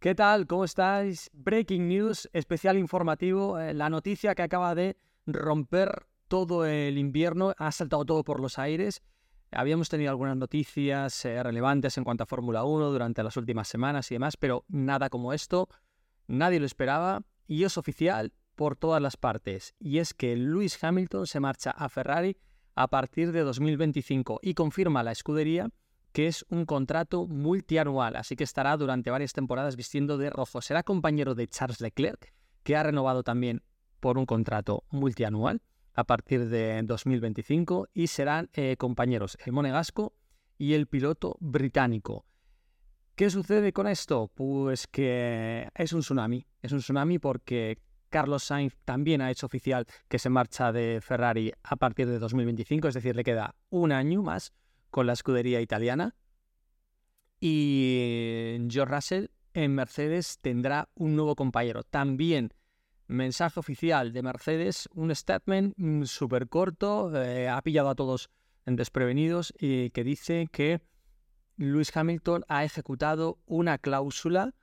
¿Qué tal? ¿Cómo estáis? Breaking News, especial informativo, eh, la noticia que acaba de romper todo el invierno, ha saltado todo por los aires. Habíamos tenido algunas noticias eh, relevantes en cuanto a Fórmula 1 durante las últimas semanas y demás, pero nada como esto, nadie lo esperaba y es oficial por todas las partes. Y es que Lewis Hamilton se marcha a Ferrari a partir de 2025 y confirma la escudería que es un contrato multianual, así que estará durante varias temporadas vistiendo de rojo. Será compañero de Charles Leclerc, que ha renovado también por un contrato multianual a partir de 2025 y serán eh, compañeros el monegasco y el piloto británico. ¿Qué sucede con esto? Pues que es un tsunami. Es un tsunami porque Carlos Sainz también ha hecho oficial que se marcha de Ferrari a partir de 2025, es decir, le queda un año más con la escudería italiana. Y George Russell en Mercedes tendrá un nuevo compañero. También mensaje oficial de Mercedes, un statement mm, súper corto, eh, ha pillado a todos desprevenidos y que dice que Lewis Hamilton ha ejecutado una cláusula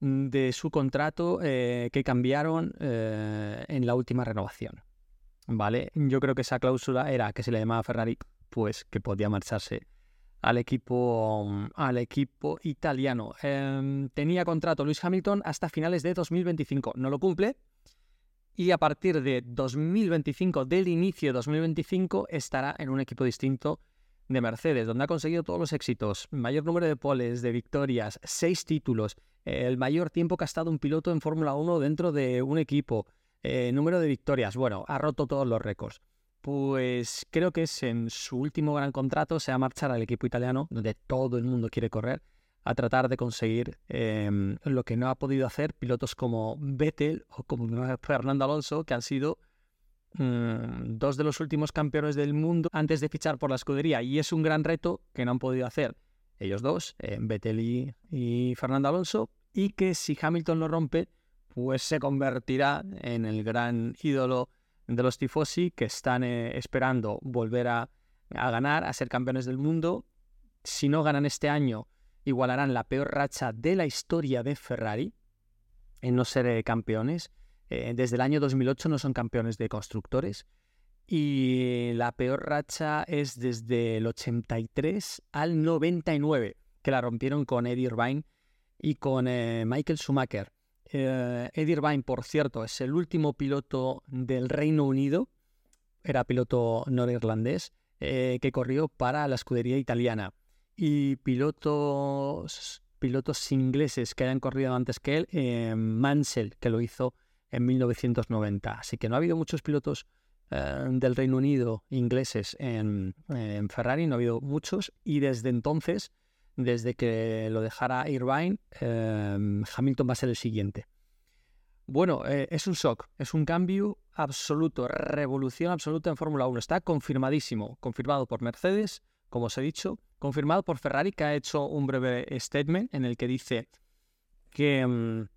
mm, de su contrato eh, que cambiaron eh, en la última renovación. ¿Vale? Yo creo que esa cláusula era que se le llamaba Ferrari pues que podía marcharse al equipo, mm, al equipo italiano. Em, tenía contrato Luis Hamilton hasta finales de 2025. No lo cumple. Y a partir de 2025, del inicio de 2025, estará en un equipo distinto de Mercedes, donde ha conseguido todos los éxitos, mayor número de poles, de victorias, seis títulos, el mayor tiempo que ha estado un piloto en Fórmula 1 dentro de un equipo, eh, número de victorias, bueno, ha roto todos los récords pues creo que es en su último gran contrato, se va a marchar al equipo italiano, donde todo el mundo quiere correr, a tratar de conseguir em, lo que no ha podido hacer pilotos como Vettel o como Fernando Alonso, que han sido mm, dos de los últimos campeones del mundo antes de fichar por la escudería. Y es un gran reto que no han podido hacer ellos dos, eh, Vettel y, y Fernando Alonso, y que si Hamilton lo rompe, pues se convertirá en el gran ídolo de los tifosi que están eh, esperando volver a, ganar, a ser campeones del mundo. Si no ganan este año, igualarán la peor racha de la historia de Ferrari en no ser eh, campeones. Eh, desde el año 2008 no son campeones de constructores. Y la peor racha es desde el 83 al 99, que la rompieron con Eddie Irvine y con Michael Schumacher. Eh, Eddie Irvine, por cierto, es el último piloto del Reino Unido, era piloto norirlandés, eh, que corrió para la escudería italiana. Y pilotos, pilotos ingleses que hayan corrido antes que él, eh, Mansell, que lo hizo en 1990. Así que no ha habido muchos pilotos del Reino Unido ingleses en Ferrari, no ha habido muchos. Y desde entonces desde que lo dejara Irvine, em, Hamilton va a ser el siguiente. Bueno, eh, es un shock, es un cambio absoluto, revolución absoluta en Fórmula 1. Está confirmadísimo, confirmado por Mercedes, como os he dicho, confirmado por Ferrari, que ha hecho un breve statement en el que dice que em,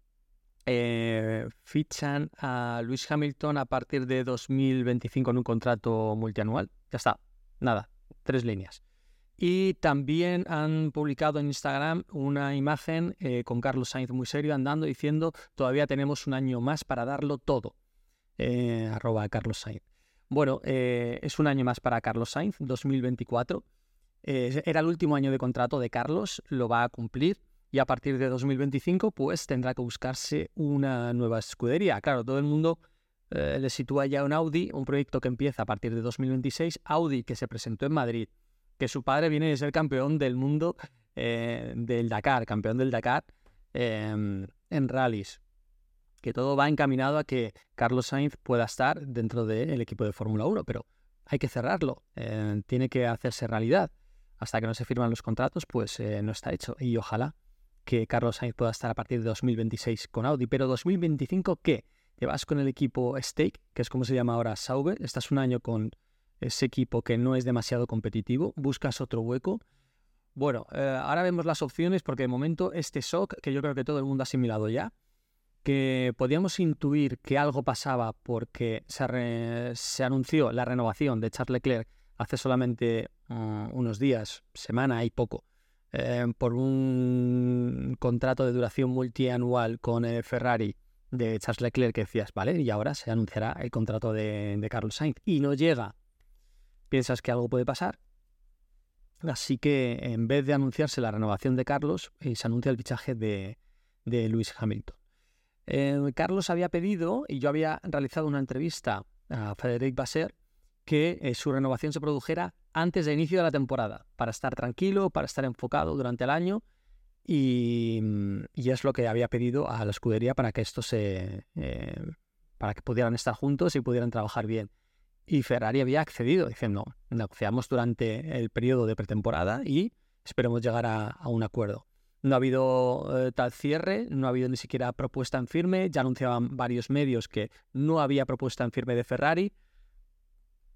eh, fichan a Luis Hamilton a partir de 2025 en un contrato multianual. Ya está, nada, tres líneas. Y también han publicado en Instagram una imagen eh, con Carlos Sainz muy serio andando diciendo todavía tenemos un año más para darlo todo. Eh, arroba Carlos Sainz. Bueno, eh, es un año más para Carlos Sainz, 2024. era el último año de contrato de Carlos, lo va a cumplir y a partir de 2025 pues tendrá que buscarse una nueva escudería. Claro, todo el mundo le sitúa ya un Audi, un proyecto que empieza a partir de 2026, Audi que se presentó en Madrid que su padre viene de ser campeón del mundo eh, del Dakar, campeón del Dakar em, en rallies. Que todo va encaminado a que Carlos Sainz pueda estar dentro del equipo de Fórmula 1, pero hay que cerrarlo, eh, tiene que hacerse realidad. Hasta que no se firman los contratos, pues eh, no está hecho. Y ojalá que Carlos Sainz pueda estar a partir de 2026 con Audi. Pero 2025, ¿qué? Te vas con el equipo Stake, que es como se llama ahora Sauber. Estás un año con ese equipo que no es demasiado competitivo, buscas otro hueco. Bueno, eh, ahora vemos las opciones porque de momento este shock, que yo creo que todo el mundo ha asimilado ya, que podíamos intuir que algo pasaba porque se, anunció la renovación de Charles Leclerc hace solamente mm, unos días, semana y poco, eh, por un contrato de duración multianual con el Ferrari de Charles Leclerc que decías, vale, y ahora se anunciará el contrato de, de Carlos Sainz y no llega, piensas que algo puede pasar. Así que en vez de anunciarse la renovación de Carlos, eh, se anuncia el fichaje de, de Lewis Hamilton. Eh, Carlos había pedido, y yo había realizado una entrevista a Frederic Basser, que eh, su renovación se produjera antes del inicio de la temporada, para estar tranquilo, para estar enfocado durante el año, y, mm, es lo que había pedido a la escudería para que esto se. Para que pudieran estar juntos y pudieran trabajar bien. Y Ferrari había accedido, diciendo, negociamos durante el periodo de pretemporada y esperemos llegar a un acuerdo. No ha habido eh, tal cierre, no ha habido ni siquiera propuesta en firme. Ya anunciaban varios medios que no había propuesta en firme de Ferrari.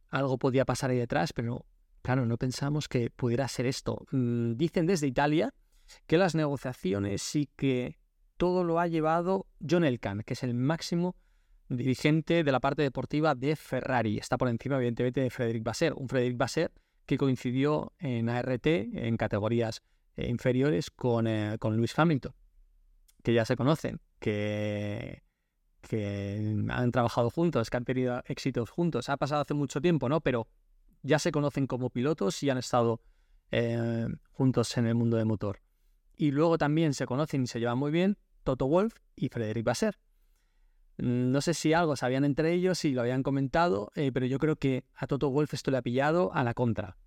Algo podía pasar ahí detrás, pero claro, no pensamos que pudiera ser esto. Mm, dicen desde Italia que las negociaciones y que todo lo ha llevado John Elkan, que es el máximo dirigente de la parte deportiva de Ferrari. Está por encima, evidentemente, de Frederic Basser. Un Frederic Basser que coincidió en ART en categorías eh, inferiores con, eh, con Lewis Hamilton, que ya se conocen, que, que han trabajado juntos, que han tenido éxitos juntos. Ha pasado hace mucho tiempo, ¿no? Pero ya se conocen como pilotos y han estado eh, juntos en el mundo de motor. Y luego también se conocen y se llevan muy bien Toto Wolf y Frederic Basser. No sé si algo sabían entre ellos, si lo habían comentado, pero yo creo que a Toto Wolf esto le ha pillado a la contra.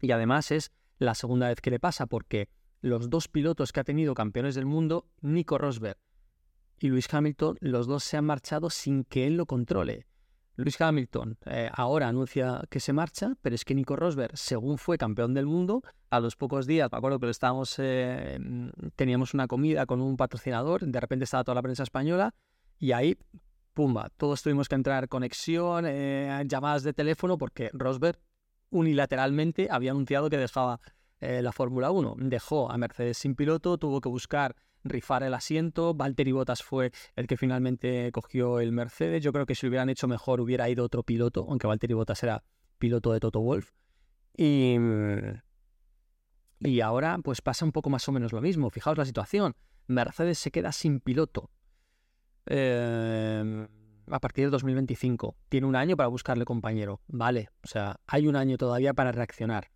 Y además es la segunda vez que le pasa, porque los dos pilotos que ha tenido campeones del mundo, Nico Rosberg y Lewis Hamilton, los dos se han marchado sin que él lo controle. Lewis Hamilton eh, ahora anuncia que se marcha, pero es que Nico Rosberg, según fue campeón del mundo, a los pocos días, me acuerdo que estábamos, eh, teníamos una comida con un patrocinador, de repente estaba toda la prensa española y ahí, pumba, todos tuvimos que entrar conexión, eh, llamadas de teléfono, porque Rosberg unilateralmente había anunciado que dejaba eh, la Fórmula 1. Dejó a Mercedes sin piloto, tuvo que buscar rifar el asiento. Valtteri Bottas fue el que finalmente cogió el Mercedes. Yo creo que si lo hubieran hecho mejor hubiera ido otro piloto, aunque Valtteri Bottas era piloto de Toto Wolf. Y, y ahora pues pasa un poco más o menos lo mismo. Fijaos la situación. Mercedes se queda sin piloto. Eh, a partir de 2025. Tiene un año para buscarle compañero. Vale, o sea, hay un año todavía para reaccionar.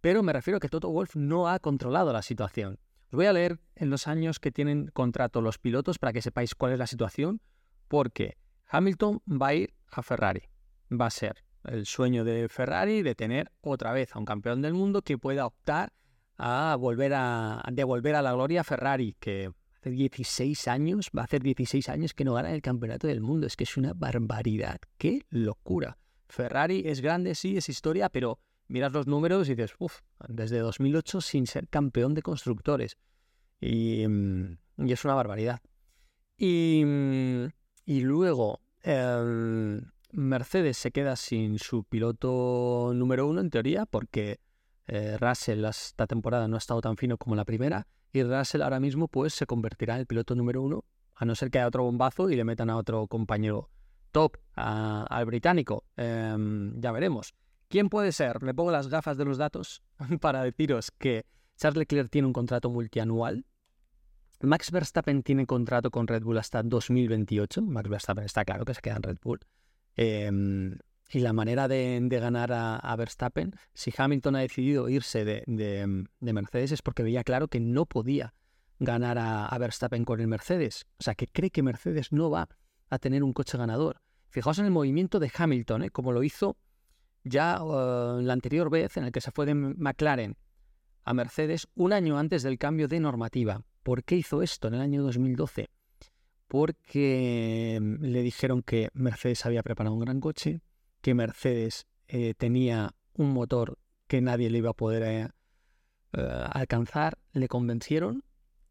Pero me refiero a que Toto Wolf no ha controlado la situación. Os voy a leer en los años que tienen contrato los pilotos para que sepáis cuál es la situación, porque Hamilton va a ir a Ferrari. Va a ser el sueño de Ferrari de tener otra vez a un campeón del mundo que pueda optar a volver a devolver a la gloria a Ferrari, que hace 16 años, va a hacer 16 años que no gana el campeonato del mundo. Es que es una barbaridad. ¡Qué locura! Ferrari es grande, sí, es historia, pero miras los números y dices, uff, desde 2008 sin ser campeón de constructores. Y, mm, es una barbaridad. Y, mm, luego, em, Mercedes se queda sin su piloto número uno, en teoría, porque eh, Russell esta temporada no ha estado tan fino como la primera y Russell ahora mismo pues se convertirá en el piloto número uno, a no ser que haya otro bombazo y le metan a otro compañero top, al británico. Em, ya veremos. ¿Quién puede ser? Me pongo las gafas de los datos para deciros que Charles Leclerc tiene un contrato multianual. Max Verstappen tiene contrato con Red Bull hasta 2028. Max Verstappen está claro que se queda en Red Bull. Eh, y la manera de, ganar a, Verstappen, si Hamilton ha decidido irse de, Mercedes es porque veía claro que no podía ganar a, Verstappen con el Mercedes. O sea, que cree que Mercedes no va a tener un coche ganador. Fijaos en el movimiento de Hamilton, ¿eh? como lo hizo ya uh, la anterior vez en el que se fue de McLaren a Mercedes un año antes del cambio de normativa. ¿Por qué hizo esto en el año 2012? Porque mm, le dijeron que Mercedes había preparado un gran coche, que Mercedes eh, tenía un motor que nadie le iba a poder eh, eh, alcanzar, le convencieron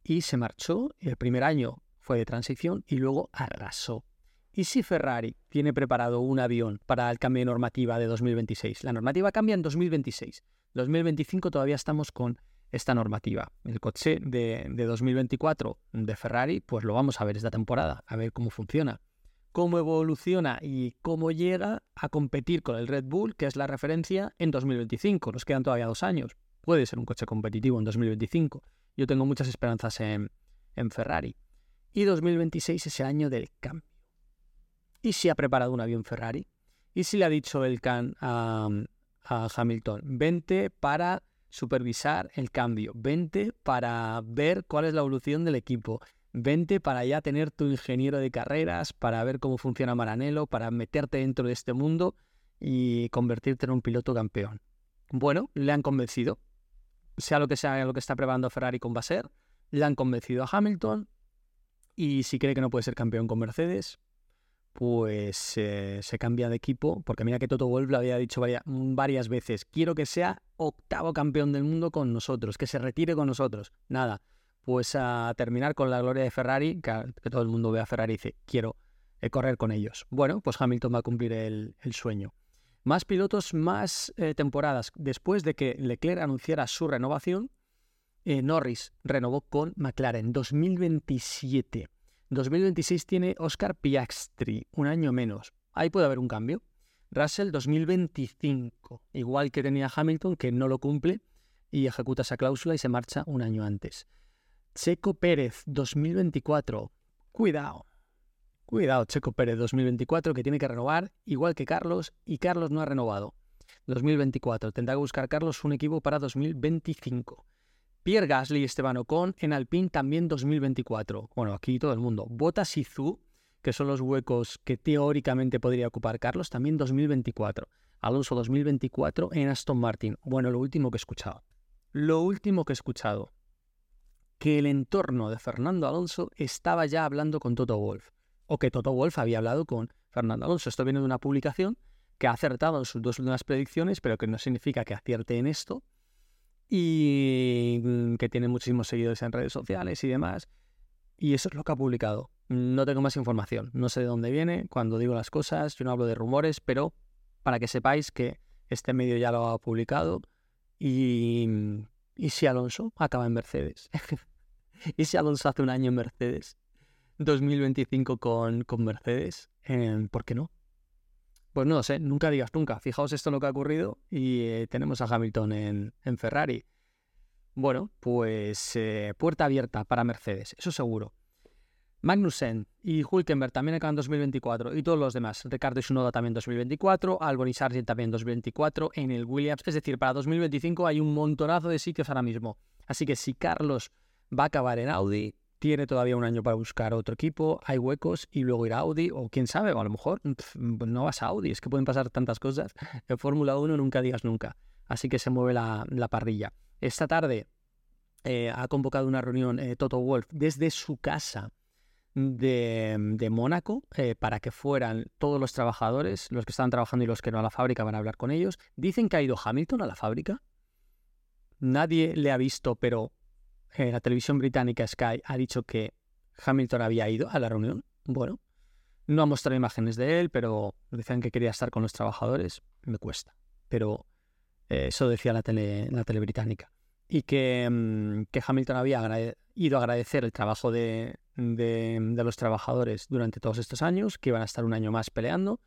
y se marchó. El primer año fue de transición y luego arrasó. ¿Y si Ferrari tiene preparado un avión para el cambio de normativa de 2026? La normativa cambia en 2026. 2025 todavía estamos con esta normativa. El coche de, de 2024 de Ferrari, pues lo vamos a ver esta temporada, a ver cómo funciona cómo evoluciona y cómo llega a competir con el Red Bull, que es la referencia en 2025. Nos quedan todavía dos años. puede ser un coche competitivo en 2025. Yo tengo muchas esperanzas en, Ferrari. Y 2026 es el año del cambio. ¿Y si ha preparado un avión Ferrari? ¿Y si le ha dicho el Can a, a Hamilton, vente para supervisar el cambio, vente para ver cuál es la evolución del equipo, vente para ya tener tu ingeniero de carreras, para ver cómo funciona Maranello, para meterte dentro de este mundo y convertirte en un piloto campeón. Bueno, le han convencido. Sea lo que sea lo que está preparando Ferrari con Baser, le han convencido a Hamilton y si cree que no puede ser campeón con Mercedes, pues eh, se cambia de equipo, porque mira que Toto Wolff lo había dicho varias, veces, quiero que sea octavo campeón del mundo con nosotros, que se retire con nosotros. Nada, pues a terminar con la gloria de Ferrari, que, todo el mundo ve a Ferrari y dice, quiero eh, correr con ellos. Bueno, pues Hamilton va a cumplir el, sueño. Más pilotos, más eh, temporadas. Después de que Leclerc anunciara su renovación, Norris renovó con McLaren 2027. 2026 tiene Oscar Piastri, un año menos. Ahí puede haber un cambio. Russell 2025, igual que tenía Hamilton, que no lo cumple y ejecuta esa cláusula y se marcha un año antes. Checo Pérez 2024, cuidado. Cuidado, Checo Pérez 2024, que tiene que renovar, igual que Carlos, y Carlos no ha renovado. 2024, tendrá que buscar Carlos un equipo para 2025. Pierre Gasly y Esteban Ocon en Alpine también 2024. Bueno, aquí todo el mundo. Bottas y Zhu, que son los huecos que teóricamente podría ocupar Carlos, también 2024. Alonso 2024 en Aston Martin. Bueno, lo último que he escuchado. Lo último que he escuchado. Que el entorno de Fernando Alonso estaba ya hablando con Toto Wolf. O que Toto Wolf había hablado con Fernando Alonso. Esto viene de una publicación que ha acertado en sus dos últimas predicciones, pero que no significa que acierte en esto y mm, que tiene muchísimos seguidores en redes sociales y demás. Y eso es lo que ha publicado. No tengo más información, no sé de dónde viene, cuando digo las cosas, yo no hablo de rumores, pero para que sepáis que este medio ya lo ha publicado y, y si Alonso acaba en Mercedes. y si Alonso hace un año en Mercedes, 2025 con, con Mercedes, eh, ¿por qué no? Pues no lo sé, nunca digas nunca. Fijaos esto en lo que ha ocurrido y eh, tenemos a Hamilton en, Ferrari. Bueno, pues eh, puerta abierta para Mercedes, eso seguro. Magnussen y Hulkenberg también acaban en 2024 y todos los demás. Ricardo y Sunoda también 2024, Albon y Sargent también 2024 en el Williams. Es decir, para 2025 hay un montonazo de sitios ahora mismo. Así que si Carlos va a acabar en Audi, tiene todavía un año para buscar otro equipo, hay huecos y luego ir a Audi, o quién sabe, a lo mejor no vas a Audi, es que pueden pasar tantas cosas. En Fórmula 1 nunca digas nunca, así que se mueve la, parrilla. Esta tarde eh, ha convocado una reunión eh, Toto Wolf desde su casa de, Mónaco eh, para que fueran todos los trabajadores, los que estaban trabajando y los que no a la fábrica, van a hablar con ellos. Dicen que ha ido Hamilton a la fábrica. Nadie le ha visto, pero la televisión británica Sky ha dicho que Hamilton había ido a la reunión. Bueno, no ha mostrado imágenes de él, pero decían que quería estar con los trabajadores. Me cuesta. Pero eh, eso decía la tele, la tele británica. Y que, mm, que Hamilton había ido a agradecer el trabajo de, de, los trabajadores durante todos estos años, que iban a estar un año más peleando.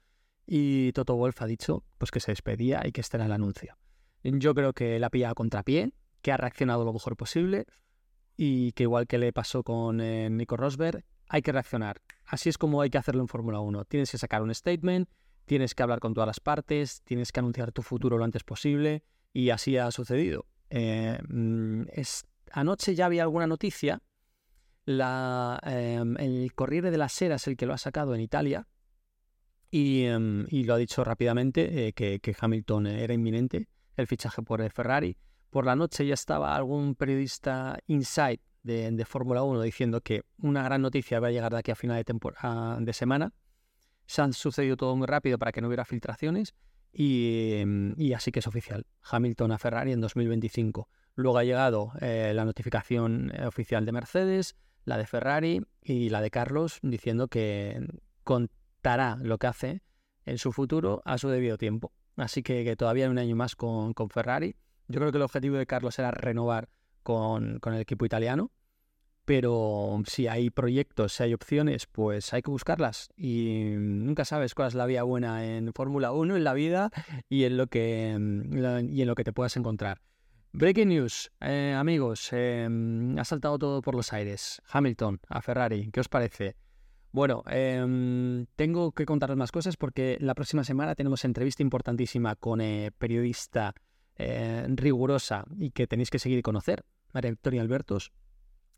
Y Toto Wolf ha dicho pues, que se despedía y que este era el anuncio. Yo creo que la pilla a contrapié, que ha reaccionado lo mejor posible y que igual que le pasó con eh, Nico Rosberg, hay que reaccionar. Así es como hay que hacerlo en Fórmula 1. Tienes que sacar un statement, tienes que hablar con todas las partes, tienes que anunciar tu futuro lo antes posible y así ha sucedido. Eh, mm, anoche ya había alguna noticia. Em, el Corriere de la Sera es el que lo ha sacado en Italia y, em, lo ha dicho rápidamente eh, que, que Hamilton era inminente el fichaje por Ferrari por la noche ya estaba algún periodista inside de, Fórmula 1 diciendo que una gran noticia va a llegar de aquí a final de, semana. Se han sucedido todo muy rápido para que no hubiera filtraciones y, así que es oficial. Hamilton a Ferrari en 2025. Luego ha llegado eh, la notificación eh, oficial de Mercedes, la de Ferrari y la de Carlos diciendo que contará lo que hace en su futuro a su debido tiempo. Así que, todavía hay un año más con Ferrari yo creo que el objetivo de Carlos era renovar con, el equipo italiano, pero si hay proyectos, si hay opciones, pues hay que buscarlas. Y nunca sabes cuál es la vía buena en Fórmula 1, en la vida y en lo que, y en lo que te puedas encontrar. Breaking news, eh, amigos, em, ha saltado todo por los aires. Hamilton a Ferrari, ¿qué os parece? Bueno, em, tengo que contaros más cosas porque la próxima semana tenemos entrevista importantísima con eh, periodista eh, rigurosa y que tenéis que seguir y conocer, María Victoria Albertos,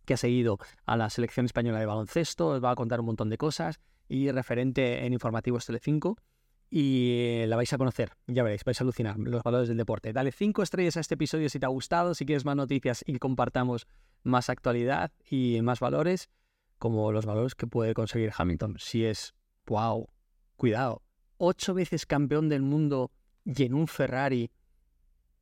que ha seguido a la selección española de baloncesto, os va a contar un montón de cosas y referente en Informativos Telecinco y la vais a conocer, ya veréis, vais a alucinar los valores del deporte. Dale cinco estrellas a este episodio si te ha gustado, si quieres más noticias y compartamos más actualidad y más valores, como los valores que puede conseguir Hamilton. Si es, wow, cuidado, ocho veces campeón del mundo y en un Ferrari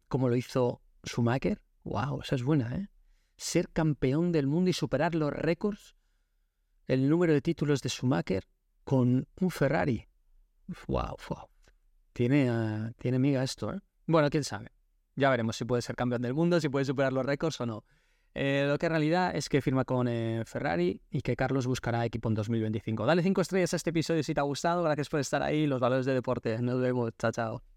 como lo hizo Schumacher, wow, esa es buena, ¿eh? Ser campeón del mundo y superar los récords, el número de títulos de Schumacher con un Ferrari. Wow, wow. Tiene, uh, tiene miga esto, ¿eh? Bueno, quién sabe. Ya veremos si puede ser campeón del mundo, si puede superar los récords o no. Eh, lo que en realidad es que firma con eh, Ferrari y que Carlos buscará equipo en 2025. Dale cinco estrellas a este episodio si te ha gustado. Gracias por estar ahí. Los valores de deporte. Nos vemos. Chao, chao.